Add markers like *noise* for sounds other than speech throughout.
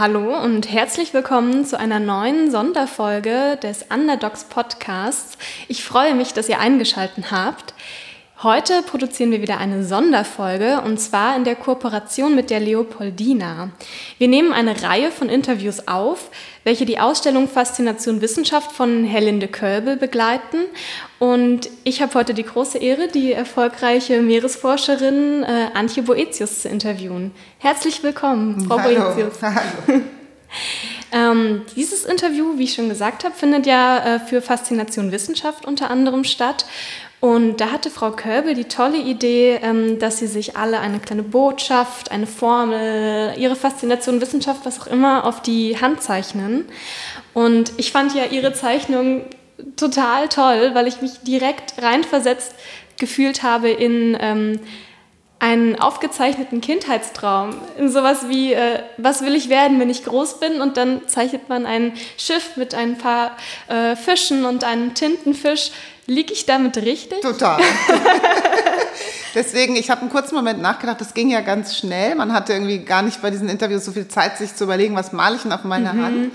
Hallo und herzlich willkommen zu einer neuen Sonderfolge des Underdogs Podcasts. Ich freue mich, dass ihr eingeschaltet habt. Heute produzieren wir wieder eine Sonderfolge und zwar in der Kooperation mit der Leopoldina. Wir nehmen eine Reihe von Interviews auf, welche die Ausstellung Faszination Wissenschaft von Helinde Kölbel begleiten. Und ich habe heute die große Ehre, die erfolgreiche Meeresforscherin äh, Antje Boetius zu interviewen. Herzlich willkommen, Frau Hallo. Boetius. *laughs* Hallo. *laughs* Ähm, dieses Interview, wie ich schon gesagt habe, findet ja äh, für Faszination Wissenschaft unter anderem statt. Und da hatte Frau Körbel die tolle Idee, ähm, dass sie sich alle eine kleine Botschaft, eine Formel, ihre Faszination, Wissenschaft, was auch immer, auf die Hand zeichnen. Und ich fand ja ihre Zeichnung total toll, weil ich mich direkt reinversetzt gefühlt habe in ähm, einen aufgezeichneten Kindheitstraum. In sowas wie, äh, was will ich werden, wenn ich groß bin? Und dann zeichnet man ein Schiff mit ein paar äh, Fischen und einem Tintenfisch Liege ich damit richtig? Total. *laughs* Deswegen, ich habe einen kurzen Moment nachgedacht, das ging ja ganz schnell. Man hatte irgendwie gar nicht bei diesen Interviews so viel Zeit, sich zu überlegen, was male ich denn auf meiner mhm. Hand.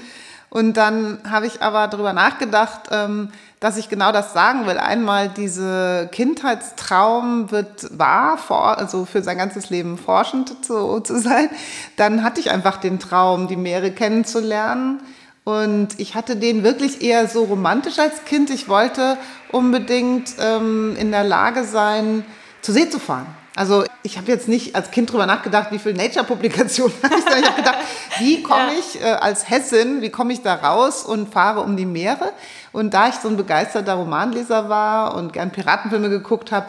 Und dann habe ich aber darüber nachgedacht, ähm, dass ich genau das sagen will. Einmal, diese Kindheitstraum wird wahr, also für sein ganzes Leben forschend zu, zu sein. Dann hatte ich einfach den Traum, die Meere kennenzulernen und ich hatte den wirklich eher so romantisch als Kind. Ich wollte unbedingt ähm, in der Lage sein, zur See zu fahren. Also ich habe jetzt nicht als Kind drüber nachgedacht, wie viele Nature-Publikationen *laughs* habe ich da. Ich habe gedacht, wie komme ich äh, als Hessin, wie komme ich da raus und fahre um die Meere? Und da ich so ein begeisterter Romanleser war und gern Piratenfilme geguckt habe,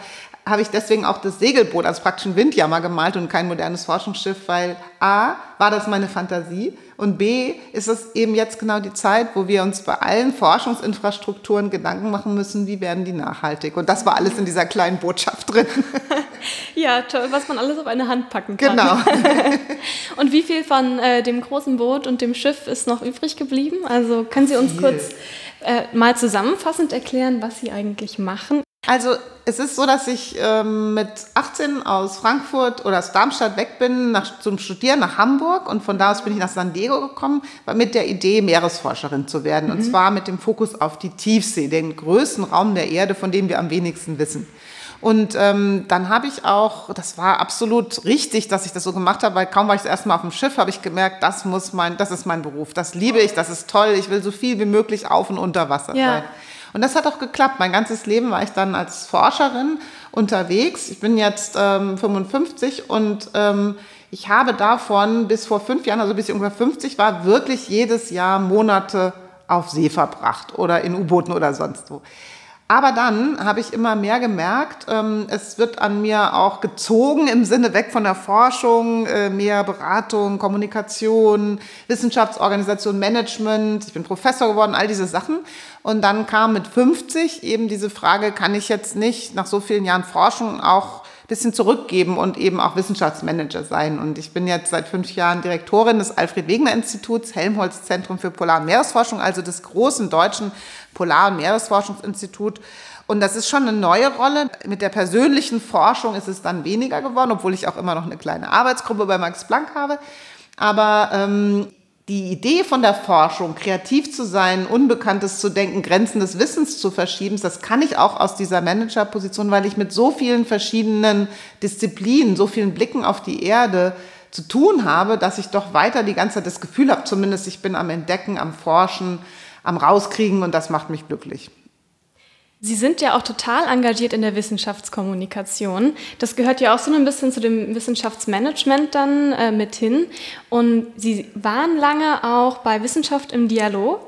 habe ich deswegen auch das Segelboot als praktisch ein Windjammer gemalt und kein modernes Forschungsschiff, weil A, war das meine Fantasie und B, ist es eben jetzt genau die Zeit, wo wir uns bei allen Forschungsinfrastrukturen Gedanken machen müssen, wie werden die nachhaltig. Und das war alles in dieser kleinen Botschaft drin. *laughs* Ja, toll, was man alles auf eine Hand packen kann. Genau. *laughs* und wie viel von äh, dem großen Boot und dem Schiff ist noch übrig geblieben? Also können Sie uns viel. kurz äh, mal zusammenfassend erklären, was Sie eigentlich machen? Also es ist so, dass ich ähm, mit 18 aus Frankfurt oder aus Darmstadt weg bin nach, zum Studieren nach Hamburg und von da aus bin ich nach San Diego gekommen, mit der Idee, Meeresforscherin zu werden. Mhm. Und zwar mit dem Fokus auf die Tiefsee, den größten Raum der Erde, von dem wir am wenigsten wissen. Und ähm, dann habe ich auch, das war absolut richtig, dass ich das so gemacht habe, weil kaum war ich das erste Mal auf dem Schiff, habe ich gemerkt, das muss mein, das ist mein Beruf, das liebe ich, das ist toll, ich will so viel wie möglich auf und unter Wasser ja. sein. Und das hat auch geklappt. Mein ganzes Leben war ich dann als Forscherin unterwegs. Ich bin jetzt ähm, 55 und ähm, ich habe davon bis vor fünf Jahren, also bis ich ungefähr 50 war, wirklich jedes Jahr Monate auf See verbracht oder in U-Booten oder sonst wo. Aber dann habe ich immer mehr gemerkt, ähm, es wird an mir auch gezogen im Sinne weg von der Forschung, äh, mehr Beratung, Kommunikation, Wissenschaftsorganisation, Management. Ich bin Professor geworden, all diese Sachen. Und dann kam mit 50 eben diese Frage, kann ich jetzt nicht nach so vielen Jahren Forschung auch bisschen zurückgeben und eben auch Wissenschaftsmanager sein. Und ich bin jetzt seit fünf Jahren Direktorin des Alfred Wegener Instituts, Helmholtz Zentrum für Polar- und Meeresforschung, also des großen deutschen Polar- und Meeresforschungsinstitut. Und das ist schon eine neue Rolle. Mit der persönlichen Forschung ist es dann weniger geworden, obwohl ich auch immer noch eine kleine Arbeitsgruppe bei Max Planck habe. Aber ähm, die Idee von der Forschung, kreativ zu sein, Unbekanntes zu denken, Grenzen des Wissens zu verschieben, das kann ich auch aus dieser Managerposition, weil ich mit so vielen verschiedenen Disziplinen, so vielen Blicken auf die Erde zu tun habe, dass ich doch weiter die ganze Zeit das Gefühl habe, zumindest ich bin am Entdecken, am Forschen, am Rauskriegen und das macht mich glücklich. Sie sind ja auch total engagiert in der Wissenschaftskommunikation. Das gehört ja auch so ein bisschen zu dem Wissenschaftsmanagement dann äh, mit hin. Und Sie waren lange auch bei Wissenschaft im Dialog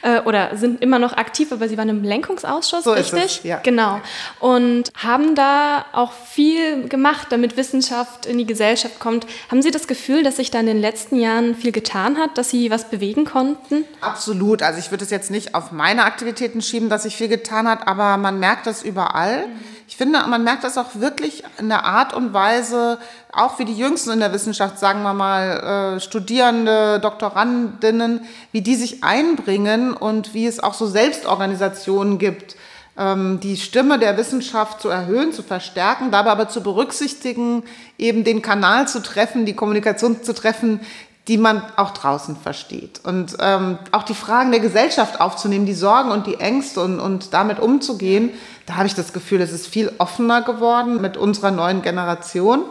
äh, oder sind immer noch aktiv, aber Sie waren im Lenkungsausschuss, so richtig? Ist es, ja. Genau. Und haben da auch viel gemacht, damit Wissenschaft in die Gesellschaft kommt. Haben Sie das Gefühl, dass sich da in den letzten Jahren viel getan hat, dass Sie was bewegen konnten? Absolut. Also ich würde es jetzt nicht auf meine Aktivitäten schieben, dass sich viel getan hat, aber man merkt das überall. Ich finde, man merkt das auch wirklich in der Art und Weise, auch wie die Jüngsten in der Wissenschaft, sagen wir mal, äh, Studierende, Doktorandinnen, wie die sich einbringen und wie es auch so Selbstorganisationen gibt, ähm, die Stimme der Wissenschaft zu erhöhen, zu verstärken, dabei aber zu berücksichtigen, eben den Kanal zu treffen, die Kommunikation zu treffen, die man auch draußen versteht. Und ähm, auch die Fragen der Gesellschaft aufzunehmen, die Sorgen und die Ängste und, und damit umzugehen, da habe ich das Gefühl, es ist viel offener geworden mit unserer neuen Generation.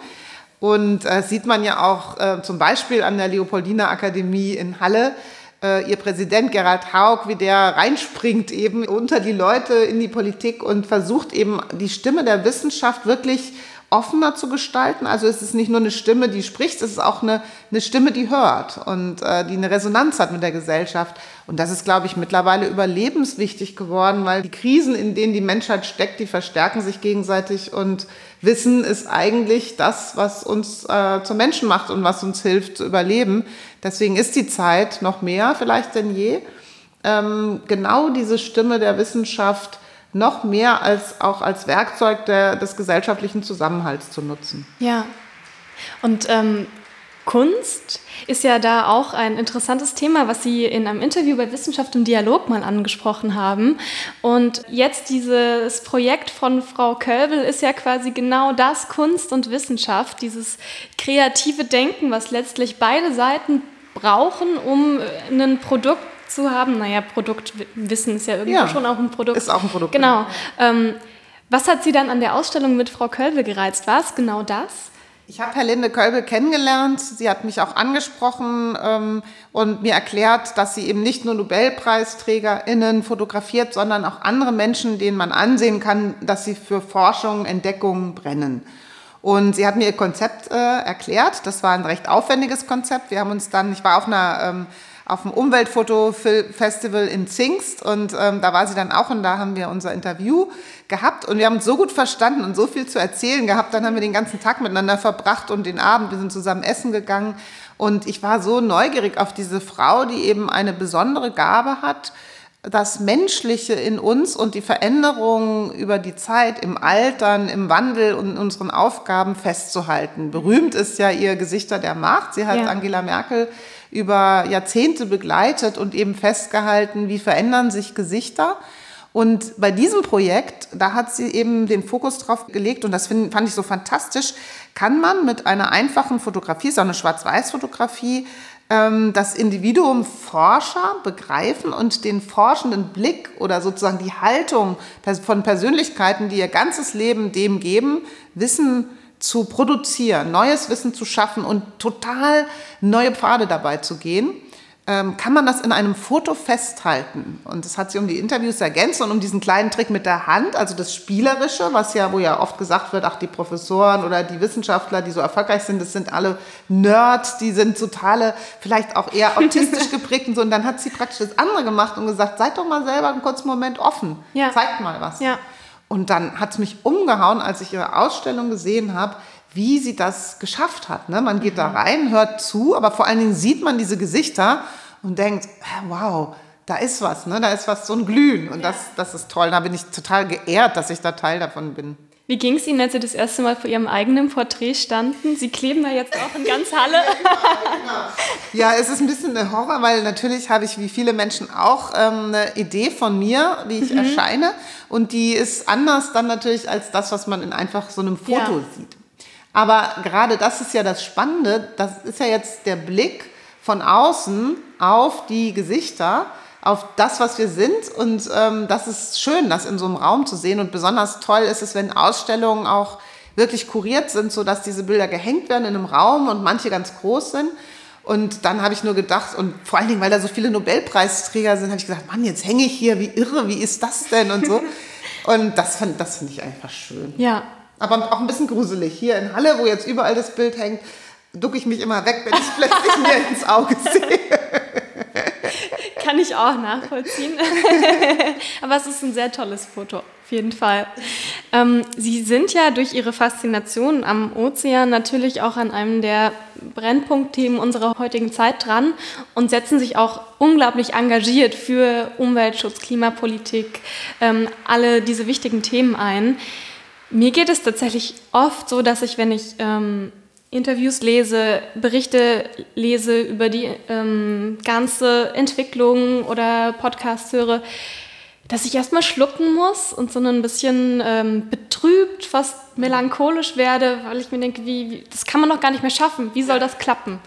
Und äh, sieht man ja auch äh, zum Beispiel an der Leopoldina Akademie in Halle, äh, ihr Präsident Gerald Haug, wie der reinspringt eben unter die Leute in die Politik und versucht eben die Stimme der Wissenschaft wirklich offener zu gestalten. Also es ist nicht nur eine Stimme, die spricht, es ist auch eine, eine Stimme, die hört und äh, die eine Resonanz hat mit der Gesellschaft. Und das ist, glaube ich, mittlerweile überlebenswichtig geworden, weil die Krisen, in denen die Menschheit steckt, die verstärken sich gegenseitig und Wissen ist eigentlich das, was uns äh, zum Menschen macht und was uns hilft zu überleben. Deswegen ist die Zeit noch mehr vielleicht denn je, ähm, genau diese Stimme der Wissenschaft noch mehr als auch als Werkzeug der, des gesellschaftlichen Zusammenhalts zu nutzen. Ja. Und ähm, Kunst ist ja da auch ein interessantes Thema, was Sie in einem Interview bei Wissenschaft im Dialog mal angesprochen haben. Und jetzt dieses Projekt von Frau Kölbel ist ja quasi genau das, Kunst und Wissenschaft, dieses kreative Denken, was letztlich beide Seiten brauchen, um ein Produkt zu haben. Naja, Produktwissen ist ja irgendwo ja, schon auch ein Produkt. Ist auch ein Produkt. Genau. Ähm, was hat Sie dann an der Ausstellung mit Frau Kölbel gereizt? War es genau das? Ich habe Herr Linde Kölbel kennengelernt. Sie hat mich auch angesprochen ähm, und mir erklärt, dass sie eben nicht nur NobelpreisträgerInnen fotografiert, sondern auch andere Menschen, denen man ansehen kann, dass sie für Forschung, Entdeckungen brennen. Und sie hat mir ihr Konzept äh, erklärt. Das war ein recht aufwendiges Konzept. Wir haben uns dann, ich war auf einer ähm, auf dem Umweltfoto-Festival in Zingst und ähm, da war sie dann auch und da haben wir unser Interview gehabt und wir haben uns so gut verstanden und so viel zu erzählen gehabt. Dann haben wir den ganzen Tag miteinander verbracht und den Abend, wir sind zusammen essen gegangen und ich war so neugierig auf diese Frau, die eben eine besondere Gabe hat, das Menschliche in uns und die Veränderungen über die Zeit im Altern, im Wandel und in unseren Aufgaben festzuhalten. Berühmt ist ja ihr Gesichter der Macht. Sie hat ja. Angela Merkel über Jahrzehnte begleitet und eben festgehalten, wie verändern sich Gesichter. Und bei diesem Projekt, da hat sie eben den Fokus drauf gelegt und das find, fand ich so fantastisch, kann man mit einer einfachen Fotografie, so eine Schwarz-Weiß-Fotografie, ähm, das Individuum Forscher begreifen und den forschenden Blick oder sozusagen die Haltung von Persönlichkeiten, die ihr ganzes Leben dem geben, Wissen zu produzieren, neues Wissen zu schaffen und total neue Pfade dabei zu gehen, ähm, kann man das in einem Foto festhalten. Und das hat sie um die Interviews ergänzt und um diesen kleinen Trick mit der Hand, also das Spielerische, was ja, wo ja oft gesagt wird, ach, die Professoren oder die Wissenschaftler, die so erfolgreich sind, das sind alle Nerds, die sind totale, vielleicht auch eher *laughs* autistisch geprägt und so. Und dann hat sie praktisch das andere gemacht und gesagt, seid doch mal selber einen kurzen Moment offen, ja. zeigt mal was. Ja. Und dann hat es mich umgehauen, als ich ihre Ausstellung gesehen habe, wie sie das geschafft hat. Ne? Man geht mhm. da rein, hört zu, aber vor allen Dingen sieht man diese Gesichter und denkt, wow, da ist was, ne? da ist was, so ein Glühen. Und ja. das, das ist toll. Da bin ich total geehrt, dass ich da Teil davon bin. Wie ging es Ihnen, als Sie das erste Mal vor Ihrem eigenen Porträt standen? Sie kleben da jetzt auch in ganz Halle. ja, es ist ein bisschen ein Horror, weil natürlich habe ich wie viele Menschen auch ähm, eine Idee von mir, wie ich mhm. erscheine. Und die ist anders dann natürlich als das, was man in einfach so einem Foto ja. sieht. Aber gerade das ist ja das Spannende. Das ist ja jetzt der Blick von außen auf die Gesichter auf das, was wir sind. Und ähm, das ist schön, das in so einem Raum zu sehen. Und besonders toll ist es, wenn Ausstellungen auch wirklich kuriert sind, sodass diese Bilder gehängt werden in einem Raum und manche ganz groß sind. Und dann habe ich nur gedacht, und vor allen Dingen, weil da so viele Nobelpreisträger sind, habe ich gesagt, Mann, jetzt hänge ich hier, wie irre, wie ist das denn und so. *laughs* und das, fand, das finde ich einfach schön. Ja. Aber auch ein bisschen gruselig. Hier in Halle, wo jetzt überall das Bild hängt, ducke ich mich immer weg, wenn ich es plötzlich mir ins Auge sehe kann ich auch nachvollziehen. *laughs* Aber es ist ein sehr tolles Foto, auf jeden Fall. Ähm, Sie sind ja durch Ihre Faszination am Ozean natürlich auch an einem der Brennpunktthemen unserer heutigen Zeit dran und setzen sich auch unglaublich engagiert für Umweltschutz, Klimapolitik, ähm, alle diese wichtigen Themen ein. Mir geht es tatsächlich oft so, dass ich, wenn ich ähm, Interviews lese, Berichte lese über die ähm, ganze Entwicklung oder Podcasts höre, dass ich erstmal schlucken muss und so ein bisschen ähm, betrübt, fast melancholisch werde, weil ich mir denke, wie, wie, das kann man doch gar nicht mehr schaffen. Wie soll das klappen?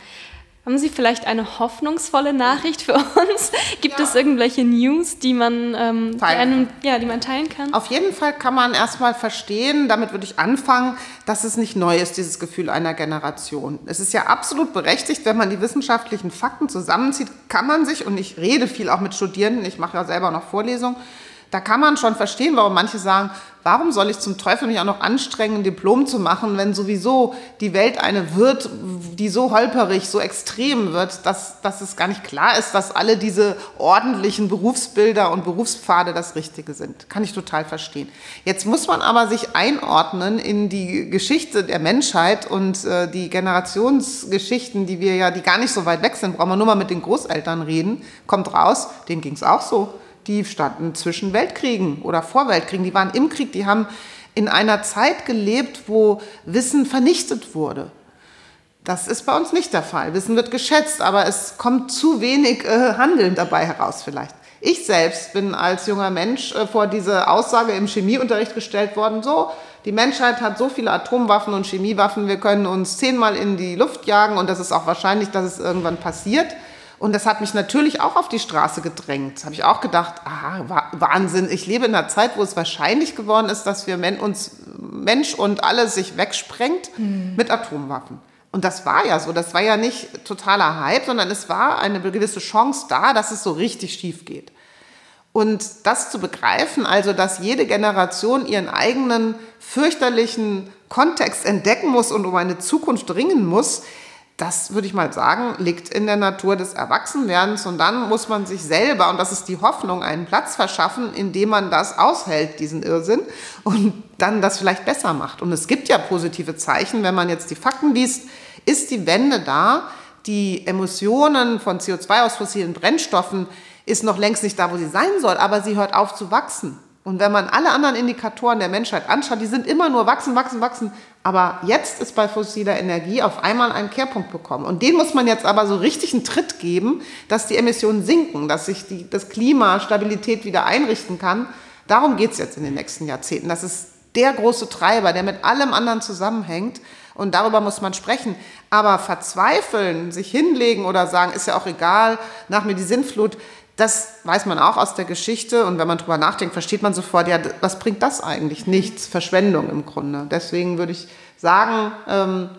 Haben Sie vielleicht eine hoffnungsvolle Nachricht für uns? *laughs* Gibt ja. es irgendwelche News, die man, ähm, die, einem, ja, die man teilen kann? Auf jeden Fall kann man erstmal verstehen, damit würde ich anfangen, dass es nicht neu ist, dieses Gefühl einer Generation. Es ist ja absolut berechtigt, wenn man die wissenschaftlichen Fakten zusammenzieht, kann man sich, und ich rede viel auch mit Studierenden, ich mache ja selber noch Vorlesungen, da kann man schon verstehen, warum manche sagen, warum soll ich zum Teufel mich auch noch anstrengen, ein Diplom zu machen, wenn sowieso die Welt eine wird, die so holperig, so extrem wird, dass, dass es gar nicht klar ist, dass alle diese ordentlichen Berufsbilder und Berufspfade das Richtige sind. Kann ich total verstehen. Jetzt muss man aber sich einordnen in die Geschichte der Menschheit und äh, die Generationsgeschichten, die wir ja, die gar nicht so weit weg sind, brauchen wir nur mal mit den Großeltern reden, kommt raus, denen ging es auch so die standen zwischen Weltkriegen oder vor Weltkriegen. Die waren im Krieg, die haben in einer Zeit gelebt, wo Wissen vernichtet wurde. Das ist bei uns nicht der Fall. Wissen wird geschätzt, aber es kommt zu wenig äh, Handeln dabei heraus vielleicht. Ich selbst bin als junger Mensch äh, vor diese Aussage im Chemieunterricht gestellt worden, so, die Menschheit hat so viele Atomwaffen und Chemiewaffen, wir können uns zehnmal in die Luft jagen und das ist auch wahrscheinlich, dass es irgendwann passiert. Und das hat mich natürlich auch auf die Straße gedrängt. Da habe ich auch gedacht, aha, Wahnsinn, ich lebe in einer Zeit, wo es wahrscheinlich geworden ist, dass wir uns, Mensch und alles sich wegsprengt mhm. mit Atomwaffen. Und das war ja so, das war ja nicht totaler Hype, sondern es war eine gewisse Chance da, dass es so richtig schief geht. Und das zu begreifen, also dass jede Generation ihren eigenen fürchterlichen Kontext entdecken muss und um eine Zukunft ringen muss, das würde ich mal sagen, liegt in der Natur des Erwachsenwerdens und dann muss man sich selber, und das ist die Hoffnung, einen Platz verschaffen, indem man das aushält, diesen Irrsinn, und dann das vielleicht besser macht. Und es gibt ja positive Zeichen, wenn man jetzt die Fakten liest, ist die Wende da, die Emissionen von CO2 aus fossilen Brennstoffen ist noch längst nicht da, wo sie sein soll, aber sie hört auf zu wachsen. Und wenn man alle anderen Indikatoren der Menschheit anschaut, die sind immer nur wachsen, wachsen, wachsen. Aber jetzt ist bei fossiler Energie auf einmal ein Kehrpunkt bekommen. Und den muss man jetzt aber so richtig einen Tritt geben, dass die Emissionen sinken, dass sich die, das Klima Stabilität wieder einrichten kann. Darum geht es jetzt in den nächsten Jahrzehnten. Das ist der große Treiber, der mit allem anderen zusammenhängt. Und darüber muss man sprechen. Aber verzweifeln, sich hinlegen oder sagen, ist ja auch egal, nach mir die Sintflut, das weiß man auch aus der Geschichte und wenn man drüber nachdenkt, versteht man sofort, ja, was bringt das eigentlich? Nichts, Verschwendung im Grunde. Deswegen würde ich sagen, ähm,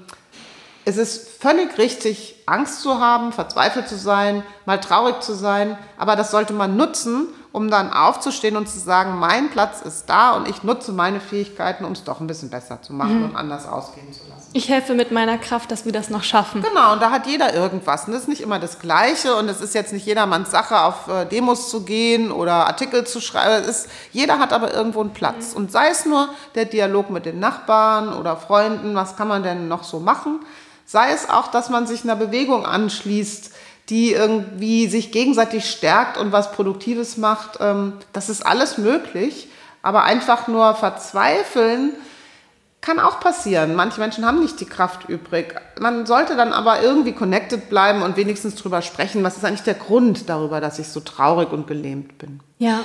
es ist völlig richtig, Angst zu haben, verzweifelt zu sein, mal traurig zu sein, aber das sollte man nutzen, um dann aufzustehen und zu sagen, mein Platz ist da und ich nutze meine Fähigkeiten, um es doch ein bisschen besser zu machen mhm. und anders ausgehen zu lassen. Ich helfe mit meiner Kraft, dass wir das noch schaffen. Genau, und da hat jeder irgendwas. Und das ist nicht immer das Gleiche und es ist jetzt nicht jedermanns Sache, auf äh, Demos zu gehen oder Artikel zu schreiben. Ist, jeder hat aber irgendwo einen Platz. Mhm. Und sei es nur der Dialog mit den Nachbarn oder Freunden, was kann man denn noch so machen? Sei es auch, dass man sich einer Bewegung anschließt, die irgendwie sich gegenseitig stärkt und was Produktives macht. Ähm, das ist alles möglich, aber einfach nur verzweifeln kann auch passieren. Manche Menschen haben nicht die Kraft übrig. Man sollte dann aber irgendwie connected bleiben und wenigstens drüber sprechen, was ist eigentlich der Grund darüber, dass ich so traurig und gelähmt bin. Ja,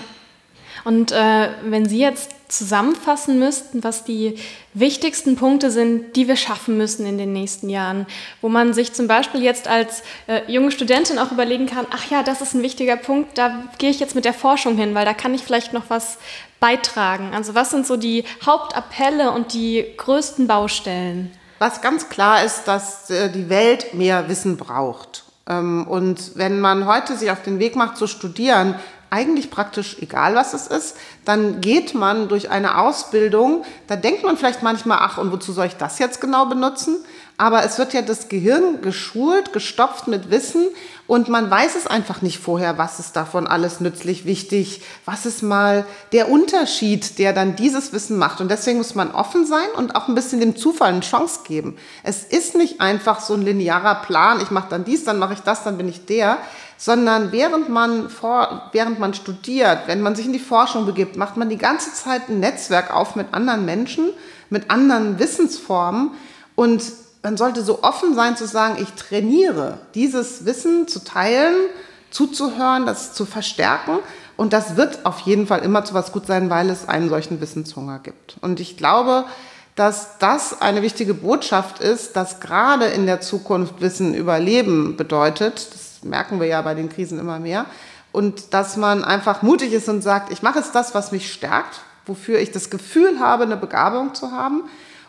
und äh, wenn Sie jetzt zusammenfassen müssten, was die wichtigsten Punkte sind, die wir schaffen müssen in den nächsten Jahren, wo man sich zum Beispiel jetzt als äh, junge Studentin auch überlegen kann, ach ja, das ist ein wichtiger Punkt, da gehe ich jetzt mit der Forschung hin, weil da kann ich vielleicht noch was beitragen. Also was sind so die Hauptappelle und die größten Baustellen? Was ganz klar ist, dass äh, die Welt mehr Wissen braucht. Ähm, und wenn man heute sich auf den Weg macht zu studieren, eigentlich praktisch egal, was es ist, dann geht man durch eine Ausbildung, da denkt man vielleicht manchmal, ach, und wozu soll ich das jetzt genau benutzen? Aber es wird ja das Gehirn geschult, gestopft mit Wissen und man weiß es einfach nicht vorher, was ist davon alles nützlich, wichtig, was ist mal der Unterschied, der dann dieses Wissen macht. Und deswegen muss man offen sein und auch ein bisschen dem Zufall eine Chance geben. Es ist nicht einfach so ein linearer Plan, ich mache dann dies, dann mache ich das, dann bin ich der, sondern während man, vor, während man studiert, wenn man sich in die Forschung begibt, macht man die ganze Zeit ein Netzwerk auf mit anderen Menschen, mit anderen Wissensformen und man sollte so offen sein zu sagen, ich trainiere dieses Wissen zu teilen, zuzuhören, das zu verstärken. Und das wird auf jeden Fall immer zu was gut sein, weil es einen solchen Wissenshunger gibt. Und ich glaube, dass das eine wichtige Botschaft ist, dass gerade in der Zukunft Wissen überleben bedeutet. Das merken wir ja bei den Krisen immer mehr. Und dass man einfach mutig ist und sagt, ich mache jetzt das, was mich stärkt, wofür ich das Gefühl habe, eine Begabung zu haben.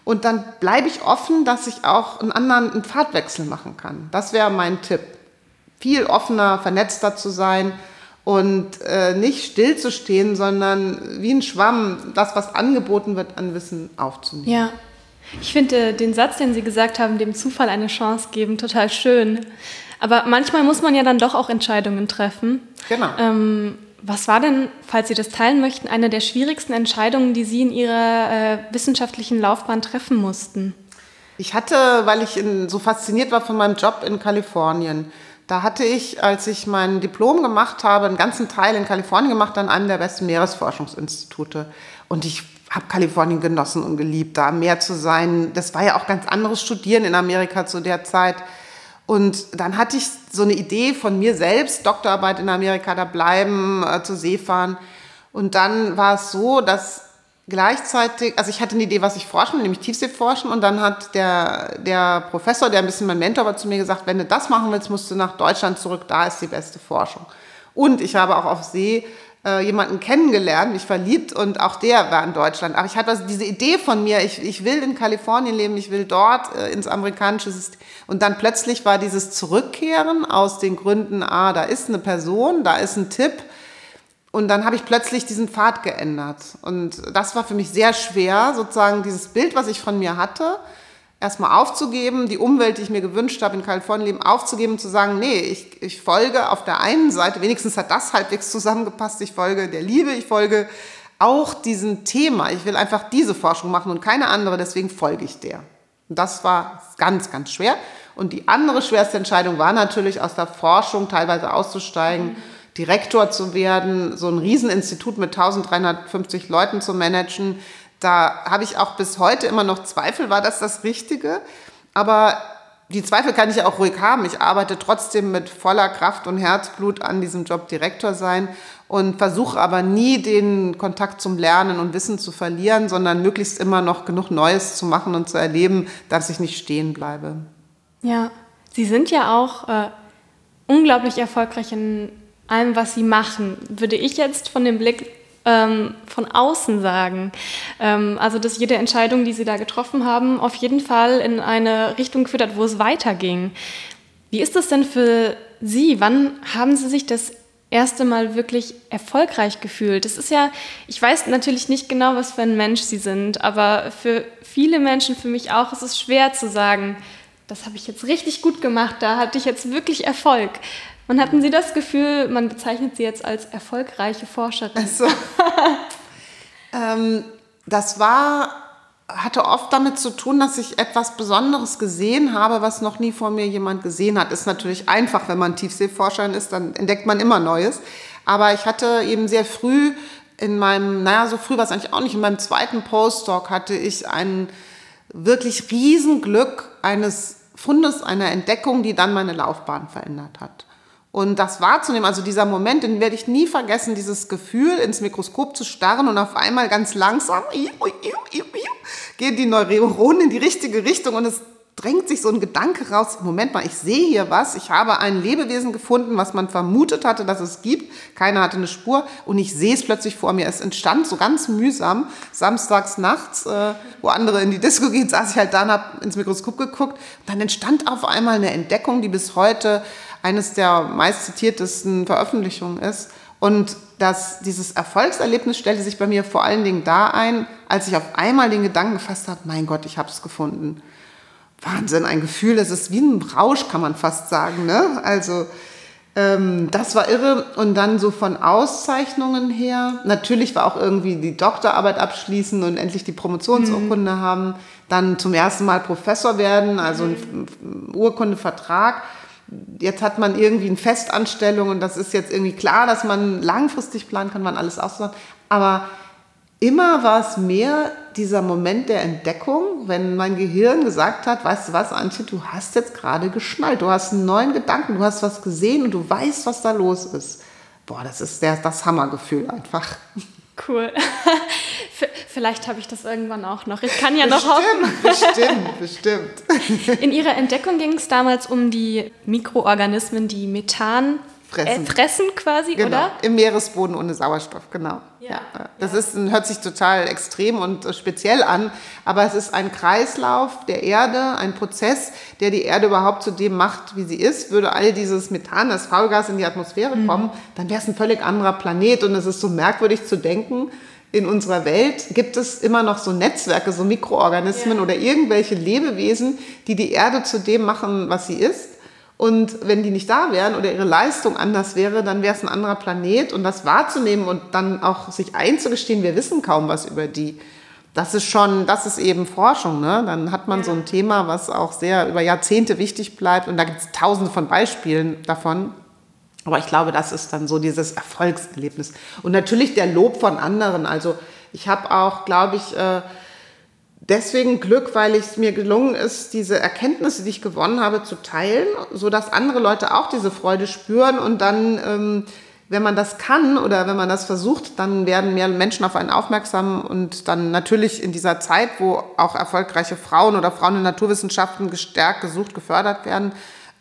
Und dann bleibe ich offen, dass ich auch einen anderen einen Pfadwechsel machen kann. Das wäre mein Tipp. Viel offener, vernetzter zu sein und äh, nicht stillzustehen, sondern wie ein Schwamm das, was angeboten wird, an Wissen aufzunehmen. Ja, ich finde den Satz, den Sie gesagt haben, dem Zufall eine Chance geben, total schön. Aber manchmal muss man ja dann doch auch Entscheidungen treffen. Genau. Ähm, was war denn, falls Sie das teilen möchten, eine der schwierigsten Entscheidungen, die Sie in Ihrer äh, wissenschaftlichen Laufbahn treffen mussten? Ich hatte, weil ich in, so fasziniert war von meinem Job in Kalifornien, da hatte ich, als ich mein Diplom gemacht habe, einen ganzen Teil in Kalifornien gemacht, an einem der besten Meeresforschungsinstitute. Und ich habe Kalifornien genossen und geliebt, da mehr zu sein. Das war ja auch ganz anderes Studieren in Amerika zu der Zeit. Und dann hatte ich so eine Idee von mir selbst, Doktorarbeit in Amerika, da bleiben, äh, zur See fahren. Und dann war es so, dass gleichzeitig, also ich hatte eine Idee, was ich forschen will, nämlich Tiefseeforschen. Und dann hat der, der Professor, der ein bisschen mein Mentor war, zu mir gesagt, wenn du das machen willst, musst du nach Deutschland zurück, da ist die beste Forschung. Und ich habe auch auf See äh, jemanden kennengelernt, mich verliebt und auch der war in Deutschland. Aber ich hatte also diese Idee von mir, ich, ich will in Kalifornien leben, ich will dort äh, ins amerikanische System. Und dann plötzlich war dieses Zurückkehren aus den Gründen, ah, da ist eine Person, da ist ein Tipp. Und dann habe ich plötzlich diesen Pfad geändert. Und das war für mich sehr schwer, sozusagen dieses Bild, was ich von mir hatte, erstmal aufzugeben, die Umwelt, die ich mir gewünscht habe in Kalifornien aufzugeben, zu sagen, nee, ich, ich folge auf der einen Seite, wenigstens hat das halbwegs zusammengepasst, ich folge der Liebe, ich folge auch diesem Thema. Ich will einfach diese Forschung machen und keine andere, deswegen folge ich der. Und das war ganz, ganz schwer. Und die andere schwerste Entscheidung war natürlich, aus der Forschung teilweise auszusteigen, mhm. Direktor zu werden, so ein Rieseninstitut mit 1350 Leuten zu managen, da habe ich auch bis heute immer noch Zweifel, war das das Richtige? Aber die Zweifel kann ich ja auch ruhig haben. Ich arbeite trotzdem mit voller Kraft und Herzblut an diesem Job Direktor sein und versuche aber nie den Kontakt zum Lernen und Wissen zu verlieren, sondern möglichst immer noch genug Neues zu machen und zu erleben, dass ich nicht stehen bleibe. Ja, Sie sind ja auch äh, unglaublich erfolgreich in allem, was Sie machen. Würde ich jetzt von dem Blick ähm, von außen sagen. Ähm, also, dass jede Entscheidung, die Sie da getroffen haben, auf jeden Fall in eine Richtung geführt hat, wo es weiterging. Wie ist das denn für Sie? Wann haben Sie sich das erste Mal wirklich erfolgreich gefühlt? Das ist ja, ich weiß natürlich nicht genau, was für ein Mensch Sie sind, aber für viele Menschen, für mich auch, ist es schwer zu sagen, das habe ich jetzt richtig gut gemacht, da hatte ich jetzt wirklich Erfolg. Und hatten Sie das Gefühl, man bezeichnet Sie jetzt als erfolgreiche Forscherin? Also, *laughs* ähm, das war, hatte oft damit zu tun, dass ich etwas Besonderes gesehen habe, was noch nie vor mir jemand gesehen hat. Ist natürlich einfach, wenn man Tiefseeforscherin ist, dann entdeckt man immer Neues. Aber ich hatte eben sehr früh in meinem, naja, so früh war es eigentlich auch nicht, in meinem zweiten Postdoc hatte ich ein wirklich Riesenglück eines Fundes, einer Entdeckung, die dann meine Laufbahn verändert hat. Und das wahrzunehmen, also dieser Moment, den werde ich nie vergessen, dieses Gefühl, ins Mikroskop zu starren und auf einmal ganz langsam gehen die Neuronen in die richtige Richtung und es drängt sich so ein Gedanke raus, Moment mal, ich sehe hier was, ich habe ein Lebewesen gefunden, was man vermutet hatte, dass es gibt, keiner hatte eine Spur und ich sehe es plötzlich vor mir. Es entstand so ganz mühsam, samstags nachts, äh, wo andere in die Disco gehen, saß ich halt da und habe ins Mikroskop geguckt. Und dann entstand auf einmal eine Entdeckung, die bis heute eines der meistzitiertesten Veröffentlichungen ist. Und das, dieses Erfolgserlebnis stellte sich bei mir vor allen Dingen da ein, als ich auf einmal den Gedanken gefasst habe, mein Gott, ich habe es gefunden. Wahnsinn, ein Gefühl, es ist wie ein Rausch, kann man fast sagen. Ne? Also ähm, das war irre. Und dann so von Auszeichnungen her, natürlich war auch irgendwie die Doktorarbeit abschließen und endlich die Promotionsurkunde mhm. haben, dann zum ersten Mal Professor werden, also ein Urkundevertrag jetzt hat man irgendwie eine Festanstellung und das ist jetzt irgendwie klar, dass man langfristig planen kann, wann alles ausmacht. Aber immer war es mehr dieser Moment der Entdeckung, wenn mein Gehirn gesagt hat, weißt du was, Antje, du hast jetzt gerade geschnallt, du hast einen neuen Gedanken, du hast was gesehen und du weißt, was da los ist. Boah, das ist der, das Hammergefühl einfach. Cool. *laughs* Vielleicht habe ich das irgendwann auch noch. Ich kann ja noch hoffen. *laughs* Bestimmt, bestimmt. In Ihrer Entdeckung ging es damals um die Mikroorganismen, die Methan fressen, äh, fressen quasi, genau. oder? Im Meeresboden ohne Sauerstoff, genau. Ja. ja. Das ja. Ist, hört sich total extrem und speziell an, aber es ist ein Kreislauf der Erde, ein Prozess, der die Erde überhaupt zu dem macht, wie sie ist. Würde all dieses Methan, das Faulgas in die Atmosphäre mhm. kommen, dann wäre es ein völlig anderer Planet und es ist so merkwürdig zu denken, in unserer Welt gibt es immer noch so Netzwerke, so Mikroorganismen ja. oder irgendwelche Lebewesen, die die Erde zu dem machen, was sie ist. Und wenn die nicht da wären oder ihre Leistung anders wäre, dann wäre es ein anderer Planet. Und das wahrzunehmen und dann auch sich einzugestehen, wir wissen kaum was über die, das ist schon, das ist eben Forschung. Ne? Dann hat man ja. so ein Thema, was auch sehr über Jahrzehnte wichtig bleibt. Und da gibt es tausende von Beispielen davon. Aber ich glaube, das ist dann so dieses Erfolgserlebnis. Und natürlich der Lob von anderen. Also ich habe auch, glaube ich, äh, deswegen Glück, weil es mir gelungen ist, diese Erkenntnisse, die ich gewonnen habe, zu teilen, sodass andere Leute auch diese Freude spüren und dann, ähm, wenn man das kann oder wenn man das versucht, dann werden mehr Menschen auf einen aufmerksam und dann natürlich in dieser Zeit, wo auch erfolgreiche Frauen oder Frauen in Naturwissenschaften gestärkt, gesucht, gefördert werden,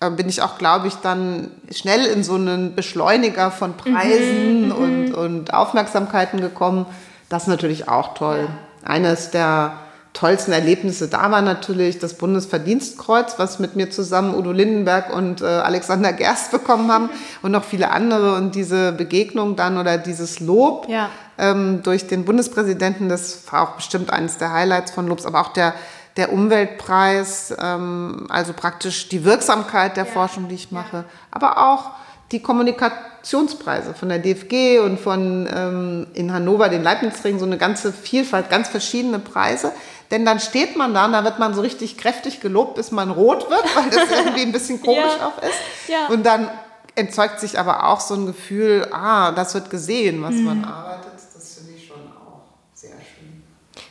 äh, bin ich auch, glaube ich, dann schnell in so einen Beschleuniger von Preisen mhm, und, mhm. und Aufmerksamkeiten gekommen. Das ist natürlich auch toll. Ja. Eines der tollsten Erlebnisse da war natürlich das Bundesverdienstkreuz, was mit mir zusammen Udo Lindenberg und äh, Alexander Gerst bekommen haben *laughs* und noch viele andere. Und diese Begegnung dann oder dieses Lob ja. ähm, durch den Bundespräsidenten, das war auch bestimmt eines der Highlights von Lobs, aber auch der der Umweltpreis, ähm, also praktisch die Wirksamkeit der ja. Forschung, die ich mache, ja. aber auch die Kommunikationspreise von der DFG und von ähm, in Hannover den Leibnizringen, so eine ganze Vielfalt, ganz verschiedene Preise. Denn dann steht man da und da wird man so richtig kräftig gelobt, bis man rot wird, *laughs* weil das irgendwie ein bisschen komisch ja. auch ist. Ja. Und dann entzeugt sich aber auch so ein Gefühl, ah, das wird gesehen, was mhm. man arbeitet.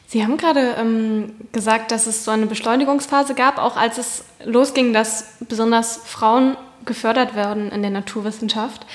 Sie haben gerade ähm, gesagt, dass es so eine Beschleunigungsphase gab, auch als es losging, dass besonders Frauen gefördert werden in der Naturwissenschaft.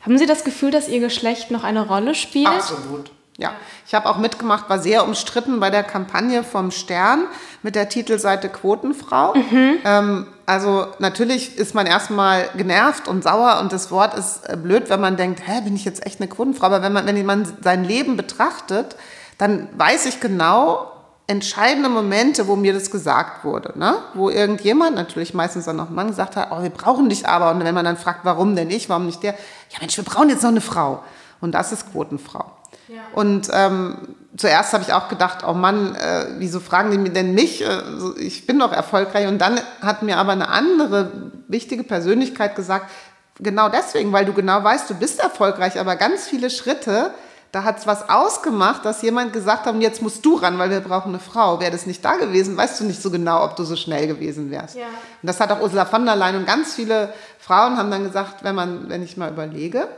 Haben Sie das Gefühl, dass Ihr Geschlecht noch eine Rolle spielt? Absolut. Ja, ich habe auch mitgemacht, war sehr umstritten bei der Kampagne vom Stern mit der Titelseite Quotenfrau. Mhm. Ähm, also natürlich ist man erstmal genervt und sauer und das Wort ist äh, blöd, wenn man denkt, hä, bin ich jetzt echt eine Quotenfrau? Aber wenn man, wenn man sein Leben betrachtet, dann weiß ich genau entscheidende Momente, wo mir das gesagt wurde, ne? wo irgendjemand, natürlich meistens dann noch ein Mann, gesagt hat, oh, wir brauchen dich aber. Und wenn man dann fragt, warum denn ich, warum nicht der? Ja Mensch, wir brauchen jetzt noch eine Frau. Und das ist Quotenfrau. Ja. Und ähm, zuerst habe ich auch gedacht, oh Mann, äh, wieso fragen die mir denn mich? Äh, ich bin doch erfolgreich. Und dann hat mir aber eine andere wichtige Persönlichkeit gesagt, genau deswegen, weil du genau weißt, du bist erfolgreich, aber ganz viele Schritte, da hat es was ausgemacht, dass jemand gesagt hat, jetzt musst du ran, weil wir brauchen eine Frau. Wäre das nicht da gewesen, weißt du nicht so genau, ob du so schnell gewesen wärst. Ja. Und das hat auch Ursula von der Leyen und ganz viele Frauen haben dann gesagt, wenn man, wenn ich mal überlege,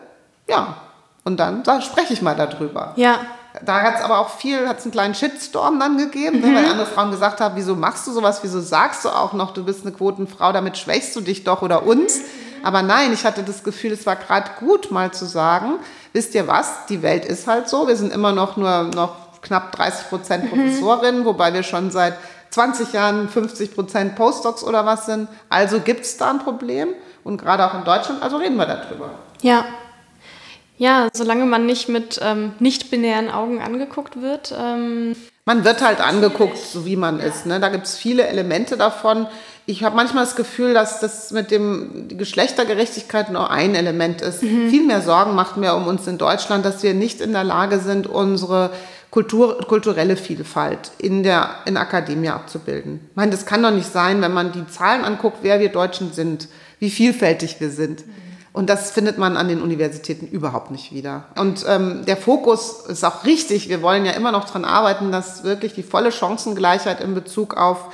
ja, und dann, dann spreche ich mal darüber. Ja. Da hat es aber auch viel, hat es einen kleinen Shitstorm dann gegeben, mhm. ne, weil andere Frauen gesagt haben, wieso machst du sowas, wieso sagst du auch noch, du bist eine Quotenfrau, damit schwächst du dich doch oder uns. Mhm. Aber nein, ich hatte das Gefühl, es war gerade gut, mal zu sagen, wisst ihr was, die Welt ist halt so, wir sind immer noch nur noch knapp 30 Prozent mhm. Professorinnen, mhm. wobei wir schon seit 20 Jahren 50 Prozent Postdocs oder was sind. Also gibt es da ein Problem und gerade auch in Deutschland, also reden wir darüber. Ja. Ja, solange man nicht mit ähm, nicht-binären Augen angeguckt wird. Ähm man wird halt angeguckt, so wie man ist. Ne? Da gibt es viele Elemente davon ich habe manchmal das Gefühl, dass das mit dem Geschlechtergerechtigkeit nur ein Element ist. Mhm. Viel mehr Sorgen macht mir um uns in Deutschland, dass wir nicht in der Lage sind, unsere Kultur, kulturelle Vielfalt in der in Akademie abzubilden. Ich meine, das kann doch nicht sein, wenn man die Zahlen anguckt, wer wir Deutschen sind, wie vielfältig wir sind. Mhm. Und das findet man an den Universitäten überhaupt nicht wieder. Und ähm, der Fokus ist auch richtig. Wir wollen ja immer noch daran arbeiten, dass wirklich die volle Chancengleichheit in Bezug auf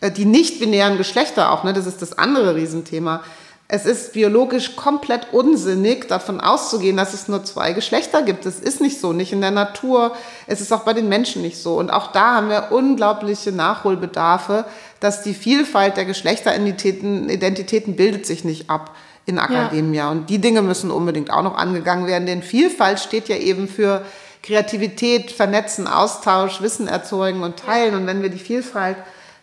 äh, die nicht-binären Geschlechter auch, ne, das ist das andere Riesenthema. Es ist biologisch komplett unsinnig, davon auszugehen, dass es nur zwei Geschlechter gibt. Es ist nicht so, nicht in der Natur. Es ist auch bei den Menschen nicht so. Und auch da haben wir unglaubliche Nachholbedarfe, dass die Vielfalt der Geschlechteridentitäten Identitäten bildet sich nicht ab in Akademia. Ja. Und die Dinge müssen unbedingt auch noch angegangen werden, denn Vielfalt steht ja eben für Kreativität vernetzen, Austausch, Wissen erzeugen und teilen. Und wenn wir die Vielfalt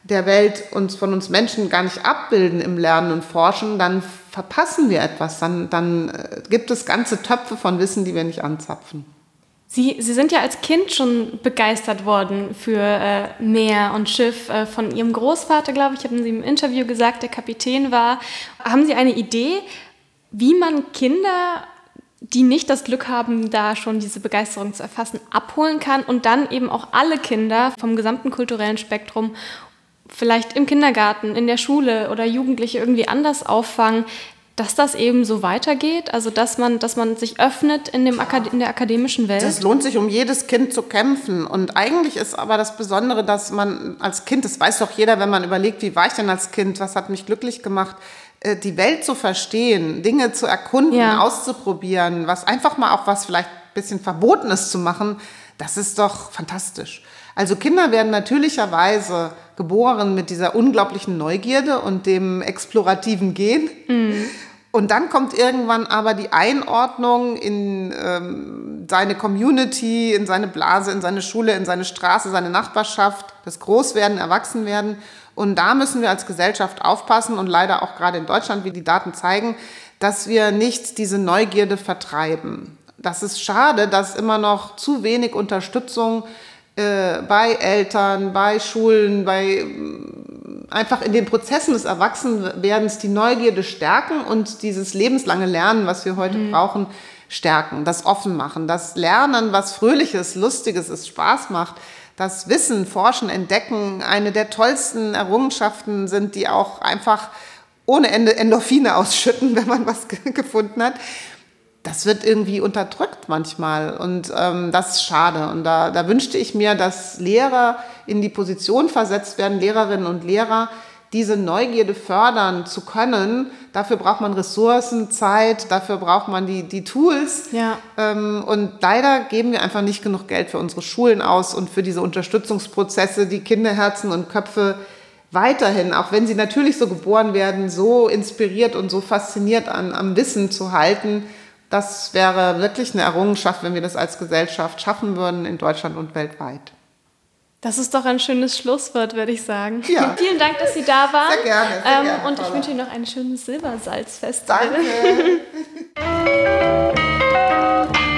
der Welt uns von uns Menschen gar nicht abbilden im Lernen und Forschen, dann verpassen wir etwas. Dann, dann äh, gibt es ganze Töpfe von Wissen, die wir nicht anzapfen. Sie, Sie sind ja als Kind schon begeistert worden für äh, Meer und Schiff. Äh, von Ihrem Großvater, glaube ich, haben Sie im Interview gesagt, der Kapitän war. Haben Sie eine Idee, wie man Kinder die nicht das Glück haben, da schon diese Begeisterung zu erfassen, abholen kann und dann eben auch alle Kinder vom gesamten kulturellen Spektrum vielleicht im Kindergarten, in der Schule oder Jugendliche irgendwie anders auffangen, dass das eben so weitergeht, also dass man, dass man sich öffnet in, dem Akad in der akademischen Welt. Es lohnt sich, um jedes Kind zu kämpfen. Und eigentlich ist aber das Besondere, dass man als Kind, das weiß doch jeder, wenn man überlegt, wie war ich denn als Kind, was hat mich glücklich gemacht, äh, die Welt zu verstehen, Dinge zu erkunden, ja. auszuprobieren, was einfach mal auch was vielleicht ein bisschen Verbotenes zu machen, das ist doch fantastisch. Also Kinder werden natürlicherweise geboren mit dieser unglaublichen Neugierde und dem explorativen Gen. Mhm. Und dann kommt irgendwann aber die Einordnung in ähm, seine Community, in seine Blase, in seine Schule, in seine Straße, seine Nachbarschaft, das Großwerden, Erwachsenwerden. Und da müssen wir als Gesellschaft aufpassen und leider auch gerade in Deutschland, wie die Daten zeigen, dass wir nicht diese Neugierde vertreiben. Das ist schade, dass immer noch zu wenig Unterstützung äh, bei Eltern, bei Schulen, bei mm, einfach in den Prozessen des Erwachsenwerdens die Neugierde stärken und dieses lebenslange Lernen, was wir heute mhm. brauchen, stärken, das offen machen, das Lernen, was Fröhliches, Lustiges ist, Spaß macht, das Wissen, Forschen, Entdecken eine der tollsten Errungenschaften sind, die auch einfach ohne Ende Endorphine *laughs* ausschütten, wenn man was gefunden hat. Das wird irgendwie unterdrückt manchmal und ähm, das ist schade. Und da, da wünschte ich mir, dass Lehrer in die Position versetzt werden, Lehrerinnen und Lehrer, diese Neugierde fördern zu können, dafür braucht man Ressourcen, Zeit, dafür braucht man die, die Tools. Ja. Ähm, und leider geben wir einfach nicht genug Geld für unsere Schulen aus und für diese Unterstützungsprozesse, die Kinderherzen und Köpfe weiterhin, auch wenn sie natürlich so geboren werden, so inspiriert und so fasziniert an, am Wissen zu halten. Das wäre wirklich eine Errungenschaft, wenn wir das als Gesellschaft schaffen würden in Deutschland und weltweit. Das ist doch ein schönes Schlusswort, würde ich sagen. Ja. *laughs* Vielen Dank, dass Sie da waren. Sehr gerne. Sehr ähm, gerne und ich wünsche Ihnen noch ein schönes Silbersalzfest. Danke. *laughs*